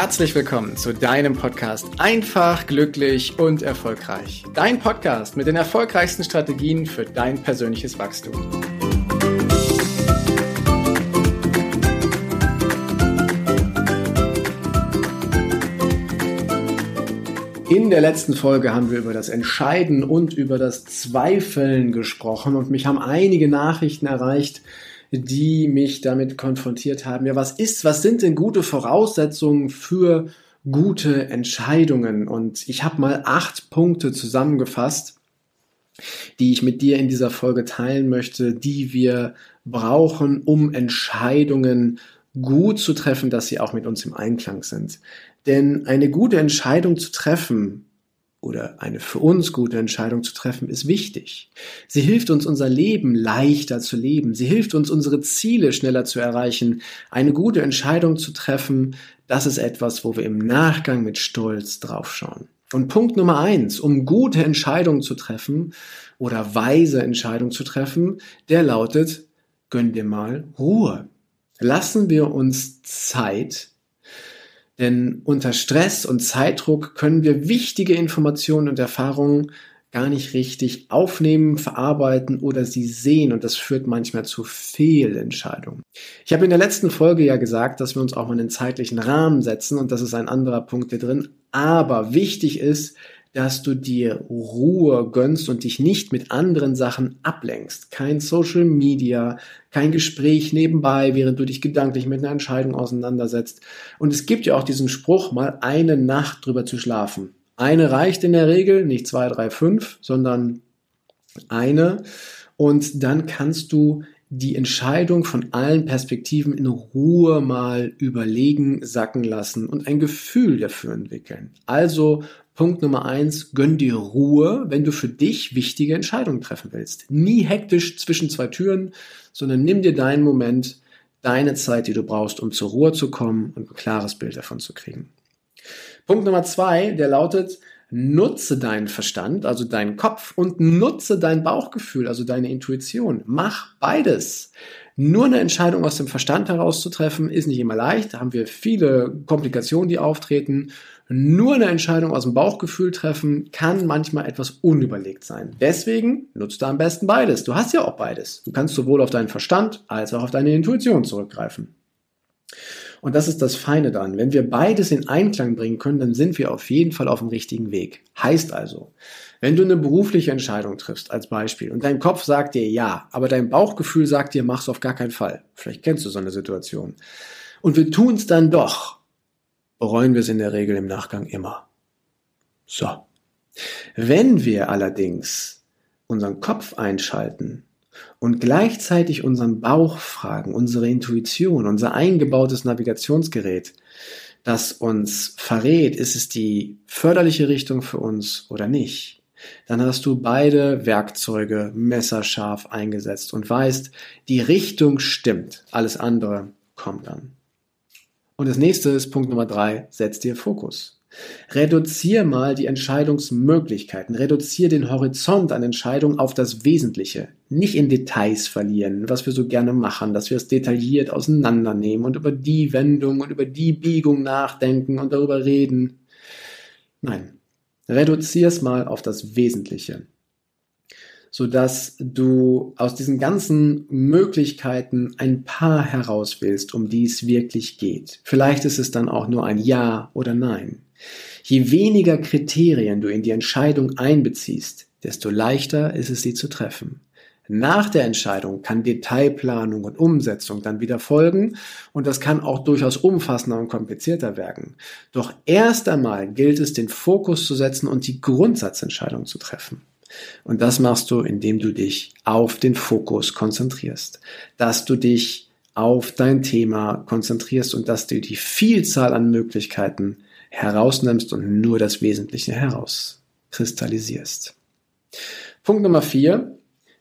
Herzlich willkommen zu deinem Podcast Einfach, glücklich und erfolgreich. Dein Podcast mit den erfolgreichsten Strategien für dein persönliches Wachstum. In der letzten Folge haben wir über das Entscheiden und über das Zweifeln gesprochen und mich haben einige Nachrichten erreicht, die mich damit konfrontiert haben. Ja, was ist, was sind denn gute Voraussetzungen für gute Entscheidungen? Und ich habe mal acht Punkte zusammengefasst, die ich mit dir in dieser Folge teilen möchte, die wir brauchen, um Entscheidungen gut zu treffen, dass sie auch mit uns im Einklang sind. Denn eine gute Entscheidung zu treffen oder eine für uns gute Entscheidung zu treffen, ist wichtig. Sie hilft uns, unser Leben leichter zu leben. Sie hilft uns, unsere Ziele schneller zu erreichen. Eine gute Entscheidung zu treffen, das ist etwas, wo wir im Nachgang mit Stolz draufschauen. Und Punkt Nummer eins, um gute Entscheidungen zu treffen oder weise Entscheidungen zu treffen, der lautet, gönn dir mal Ruhe. Lassen wir uns Zeit, denn unter Stress und Zeitdruck können wir wichtige Informationen und Erfahrungen gar nicht richtig aufnehmen, verarbeiten oder sie sehen und das führt manchmal zu Fehlentscheidungen. Ich habe in der letzten Folge ja gesagt, dass wir uns auch mal einen zeitlichen Rahmen setzen und das ist ein anderer Punkt hier drin. Aber wichtig ist, dass du dir Ruhe gönnst und dich nicht mit anderen Sachen ablenkst. Kein Social Media, kein Gespräch nebenbei, während du dich gedanklich mit einer Entscheidung auseinandersetzt. Und es gibt ja auch diesen Spruch, mal eine Nacht drüber zu schlafen. Eine reicht in der Regel, nicht zwei, drei, fünf, sondern eine. Und dann kannst du die Entscheidung von allen Perspektiven in Ruhe mal überlegen, sacken lassen und ein Gefühl dafür entwickeln. Also Punkt Nummer eins, gönn dir Ruhe, wenn du für dich wichtige Entscheidungen treffen willst. Nie hektisch zwischen zwei Türen, sondern nimm dir deinen Moment, deine Zeit, die du brauchst, um zur Ruhe zu kommen und ein klares Bild davon zu kriegen. Punkt Nummer zwei, der lautet, nutze deinen Verstand, also deinen Kopf und nutze dein Bauchgefühl, also deine Intuition. Mach beides. Nur eine Entscheidung aus dem Verstand herauszutreffen, ist nicht immer leicht. Da haben wir viele Komplikationen, die auftreten. Nur eine Entscheidung aus dem Bauchgefühl treffen kann manchmal etwas unüberlegt sein. Deswegen nutzt du am besten beides. Du hast ja auch beides. Du kannst sowohl auf deinen Verstand als auch auf deine Intuition zurückgreifen. Und das ist das Feine daran. Wenn wir beides in Einklang bringen können, dann sind wir auf jeden Fall auf dem richtigen Weg. Heißt also, wenn du eine berufliche Entscheidung triffst, als Beispiel, und dein Kopf sagt dir ja, aber dein Bauchgefühl sagt dir, mach's auf gar keinen Fall. Vielleicht kennst du so eine Situation. Und wir tun es dann doch bereuen wir es in der Regel im Nachgang immer. So. Wenn wir allerdings unseren Kopf einschalten und gleichzeitig unseren Bauch fragen, unsere Intuition, unser eingebautes Navigationsgerät, das uns verrät, ist es die förderliche Richtung für uns oder nicht, dann hast du beide Werkzeuge messerscharf eingesetzt und weißt, die Richtung stimmt, alles andere kommt dann. Und das nächste ist Punkt Nummer drei, setz dir Fokus. Reduzier mal die Entscheidungsmöglichkeiten, reduzier den Horizont an Entscheidungen auf das Wesentliche. Nicht in Details verlieren, was wir so gerne machen, dass wir es detailliert auseinandernehmen und über die Wendung und über die Biegung nachdenken und darüber reden. Nein, reduzier es mal auf das Wesentliche so dass du aus diesen ganzen Möglichkeiten ein paar herauswählst, um die es wirklich geht. Vielleicht ist es dann auch nur ein Ja oder Nein. Je weniger Kriterien du in die Entscheidung einbeziehst, desto leichter ist es, sie zu treffen. Nach der Entscheidung kann Detailplanung und Umsetzung dann wieder folgen und das kann auch durchaus umfassender und komplizierter werden. Doch erst einmal gilt es, den Fokus zu setzen und die Grundsatzentscheidung zu treffen. Und das machst du, indem du dich auf den Fokus konzentrierst, dass du dich auf dein Thema konzentrierst und dass du die Vielzahl an Möglichkeiten herausnimmst und nur das Wesentliche herauskristallisierst. Punkt Nummer vier,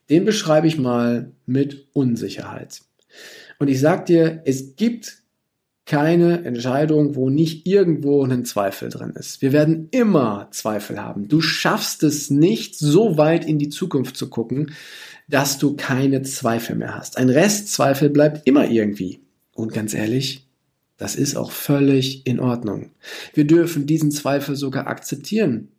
den beschreibe ich mal mit Unsicherheit. Und ich sag dir, es gibt keine Entscheidung, wo nicht irgendwo ein Zweifel drin ist. Wir werden immer Zweifel haben. Du schaffst es nicht, so weit in die Zukunft zu gucken, dass du keine Zweifel mehr hast. Ein Restzweifel bleibt immer irgendwie. Und ganz ehrlich, Das ist auch völlig in Ordnung. Wir dürfen diesen Zweifel sogar akzeptieren.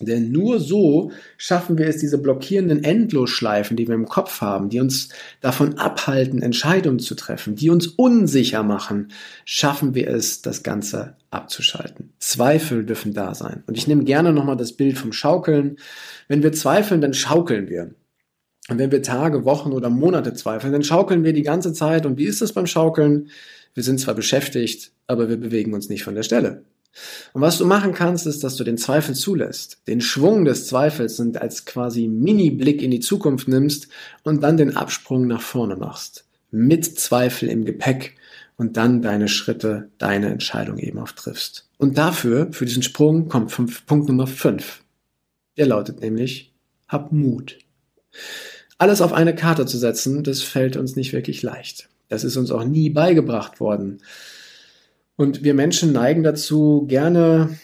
Denn nur so schaffen wir es, diese blockierenden Endlosschleifen, die wir im Kopf haben, die uns davon abhalten, Entscheidungen zu treffen, die uns unsicher machen, schaffen wir es, das Ganze abzuschalten. Zweifel dürfen da sein. Und ich nehme gerne nochmal das Bild vom Schaukeln. Wenn wir zweifeln, dann schaukeln wir. Und wenn wir Tage, Wochen oder Monate zweifeln, dann schaukeln wir die ganze Zeit. Und wie ist es beim Schaukeln? Wir sind zwar beschäftigt, aber wir bewegen uns nicht von der Stelle. Und was du machen kannst, ist, dass du den Zweifel zulässt, den Schwung des Zweifels und als quasi Mini-Blick in die Zukunft nimmst und dann den Absprung nach vorne machst. Mit Zweifel im Gepäck und dann deine Schritte, deine Entscheidung eben auftriffst. Und dafür, für diesen Sprung, kommt fünf, Punkt Nummer 5. Der lautet nämlich, hab Mut. Alles auf eine Karte zu setzen, das fällt uns nicht wirklich leicht. Das ist uns auch nie beigebracht worden. Und wir Menschen neigen dazu, gerne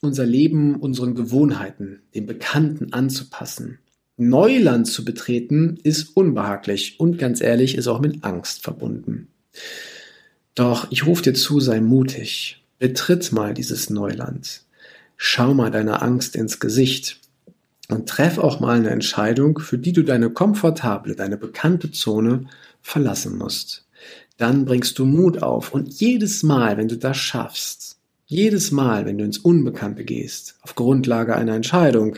unser Leben unseren Gewohnheiten, dem Bekannten anzupassen. Neuland zu betreten ist unbehaglich und ganz ehrlich ist auch mit Angst verbunden. Doch ich rufe dir zu, sei mutig. Betritt mal dieses Neuland. Schau mal deiner Angst ins Gesicht und treff auch mal eine Entscheidung, für die du deine komfortable, deine bekannte Zone verlassen musst dann bringst du Mut auf. Und jedes Mal, wenn du das schaffst, jedes Mal, wenn du ins Unbekannte gehst, auf Grundlage einer Entscheidung,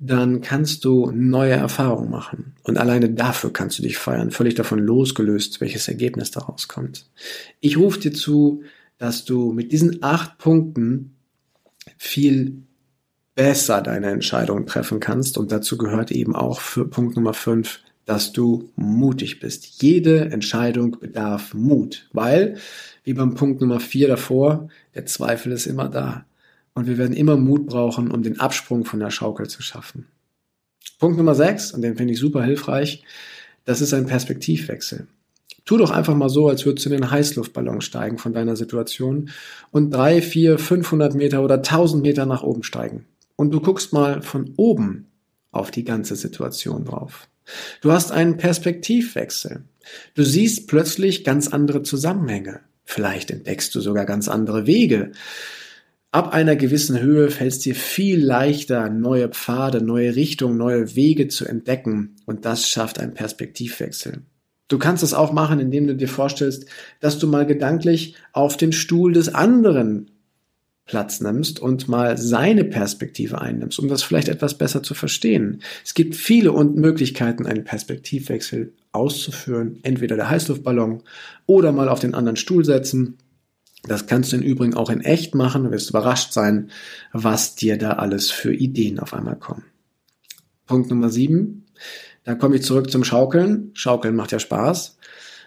dann kannst du neue Erfahrungen machen. Und alleine dafür kannst du dich feiern, völlig davon losgelöst, welches Ergebnis daraus kommt. Ich rufe dir zu, dass du mit diesen acht Punkten viel besser deine Entscheidung treffen kannst. Und dazu gehört eben auch für Punkt Nummer fünf dass du mutig bist. Jede Entscheidung bedarf Mut, weil, wie beim Punkt Nummer vier davor, der Zweifel ist immer da. Und wir werden immer Mut brauchen, um den Absprung von der Schaukel zu schaffen. Punkt Nummer sechs, und den finde ich super hilfreich, das ist ein Perspektivwechsel. Tu doch einfach mal so, als würdest du in den Heißluftballon steigen von deiner Situation und drei, vier, 500 Meter oder 1000 Meter nach oben steigen. Und du guckst mal von oben auf die ganze Situation drauf. Du hast einen Perspektivwechsel. Du siehst plötzlich ganz andere Zusammenhänge. Vielleicht entdeckst du sogar ganz andere Wege. Ab einer gewissen Höhe fällt es dir viel leichter, neue Pfade, neue Richtungen, neue Wege zu entdecken. Und das schafft einen Perspektivwechsel. Du kannst es auch machen, indem du dir vorstellst, dass du mal gedanklich auf den Stuhl des anderen Platz nimmst und mal seine Perspektive einnimmst, um das vielleicht etwas besser zu verstehen. Es gibt viele Möglichkeiten, einen Perspektivwechsel auszuführen. Entweder der Heißluftballon oder mal auf den anderen Stuhl setzen. Das kannst du im Übrigen auch in echt machen. Du wirst überrascht sein, was dir da alles für Ideen auf einmal kommen. Punkt Nummer sieben. Da komme ich zurück zum Schaukeln. Schaukeln macht ja Spaß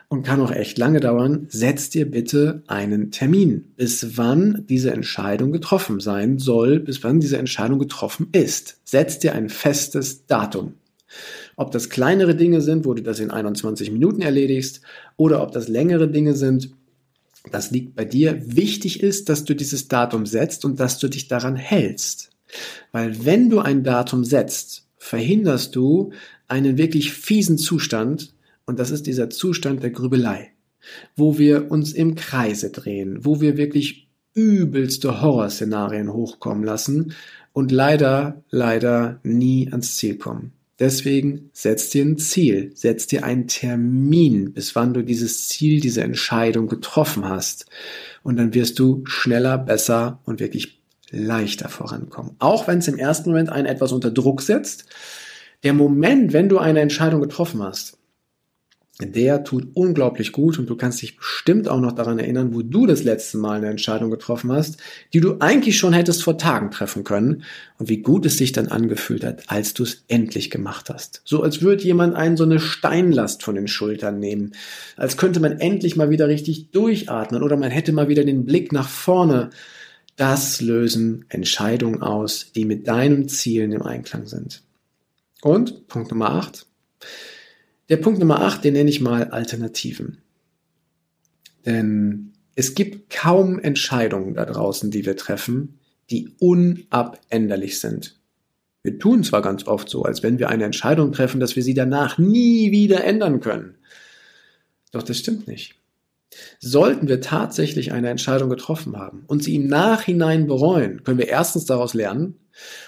und kann auch echt lange dauern, setz dir bitte einen Termin, bis wann diese Entscheidung getroffen sein soll, bis wann diese Entscheidung getroffen ist. Setz dir ein festes Datum. Ob das kleinere Dinge sind, wo du das in 21 Minuten erledigst, oder ob das längere Dinge sind, das liegt bei dir. Wichtig ist, dass du dieses Datum setzt und dass du dich daran hältst. Weil wenn du ein Datum setzt, verhinderst du einen wirklich fiesen Zustand, und das ist dieser Zustand der Grübelei, wo wir uns im Kreise drehen, wo wir wirklich übelste Horrorszenarien hochkommen lassen und leider, leider nie ans Ziel kommen. Deswegen setz dir ein Ziel, setz dir einen Termin, bis wann du dieses Ziel, diese Entscheidung getroffen hast. Und dann wirst du schneller, besser und wirklich leichter vorankommen. Auch wenn es im ersten Moment einen etwas unter Druck setzt. Der Moment, wenn du eine Entscheidung getroffen hast, der tut unglaublich gut und du kannst dich bestimmt auch noch daran erinnern, wo du das letzte Mal eine Entscheidung getroffen hast, die du eigentlich schon hättest vor Tagen treffen können und wie gut es sich dann angefühlt hat, als du es endlich gemacht hast. So als würde jemand einen so eine Steinlast von den Schultern nehmen, als könnte man endlich mal wieder richtig durchatmen oder man hätte mal wieder den Blick nach vorne. Das lösen Entscheidungen aus, die mit deinen Zielen im Einklang sind. Und Punkt Nummer 8 der Punkt Nummer 8, den nenne ich mal Alternativen. Denn es gibt kaum Entscheidungen da draußen, die wir treffen, die unabänderlich sind. Wir tun zwar ganz oft so, als wenn wir eine Entscheidung treffen, dass wir sie danach nie wieder ändern können. Doch das stimmt nicht. Sollten wir tatsächlich eine Entscheidung getroffen haben und sie im Nachhinein bereuen, können wir erstens daraus lernen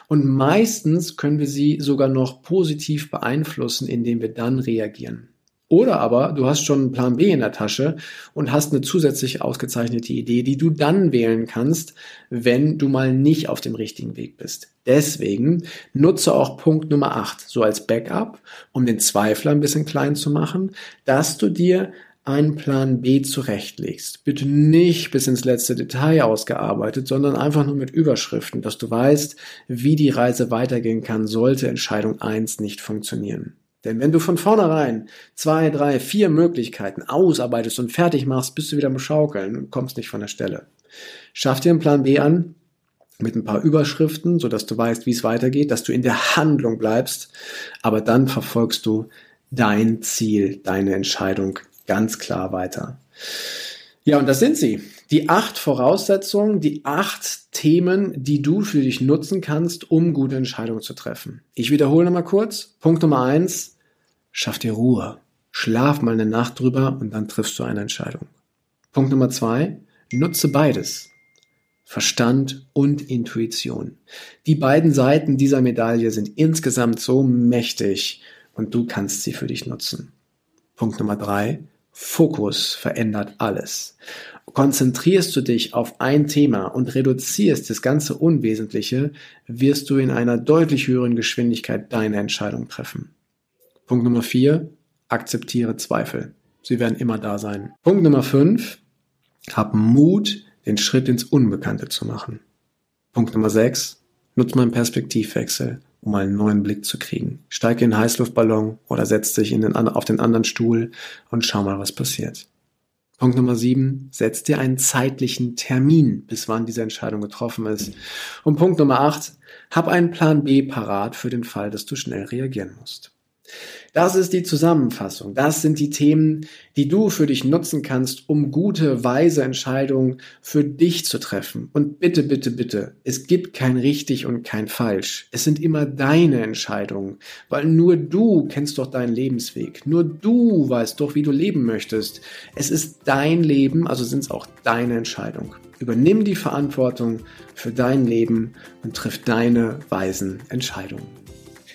und meistens können wir sie sogar noch positiv beeinflussen, indem wir dann reagieren. Oder aber du hast schon einen Plan B in der Tasche und hast eine zusätzlich ausgezeichnete Idee, die du dann wählen kannst, wenn du mal nicht auf dem richtigen Weg bist. Deswegen nutze auch Punkt Nummer 8 so als Backup, um den Zweifler ein bisschen klein zu machen, dass du dir einen Plan B zurechtlegst. Bitte nicht bis ins letzte Detail ausgearbeitet, sondern einfach nur mit Überschriften, dass du weißt, wie die Reise weitergehen kann, sollte Entscheidung 1 nicht funktionieren. Denn wenn du von vornherein zwei, drei, vier Möglichkeiten ausarbeitest und fertig machst, bist du wieder am Schaukeln und kommst nicht von der Stelle. Schaff dir einen Plan B an mit ein paar Überschriften, sodass du weißt, wie es weitergeht, dass du in der Handlung bleibst, aber dann verfolgst du dein Ziel, deine Entscheidung ganz klar weiter. Ja, und das sind sie. Die acht Voraussetzungen, die acht Themen, die du für dich nutzen kannst, um gute Entscheidungen zu treffen. Ich wiederhole nochmal kurz. Punkt Nummer eins, schaff dir Ruhe. Schlaf mal eine Nacht drüber und dann triffst du eine Entscheidung. Punkt Nummer zwei, nutze beides. Verstand und Intuition. Die beiden Seiten dieser Medaille sind insgesamt so mächtig und du kannst sie für dich nutzen. Punkt Nummer drei, Fokus verändert alles. Konzentrierst du dich auf ein Thema und reduzierst das ganze Unwesentliche, wirst du in einer deutlich höheren Geschwindigkeit deine Entscheidung treffen. Punkt Nummer vier: Akzeptiere Zweifel. Sie werden immer da sein. Punkt Nummer fünf: Hab Mut, den Schritt ins Unbekannte zu machen. Punkt Nummer sechs: Nutz mal einen Perspektivwechsel um einen neuen Blick zu kriegen. Steig in den Heißluftballon oder setz dich den, auf den anderen Stuhl und schau mal, was passiert. Punkt Nummer sieben, setz dir einen zeitlichen Termin, bis wann diese Entscheidung getroffen ist. Und Punkt Nummer acht, hab einen Plan B parat für den Fall, dass du schnell reagieren musst. Das ist die Zusammenfassung. Das sind die Themen, die du für dich nutzen kannst, um gute, weise Entscheidungen für dich zu treffen. Und bitte, bitte, bitte, es gibt kein richtig und kein falsch. Es sind immer deine Entscheidungen, weil nur du kennst doch deinen Lebensweg. Nur du weißt doch, wie du leben möchtest. Es ist dein Leben, also sind es auch deine Entscheidungen. Übernimm die Verantwortung für dein Leben und triff deine weisen Entscheidungen.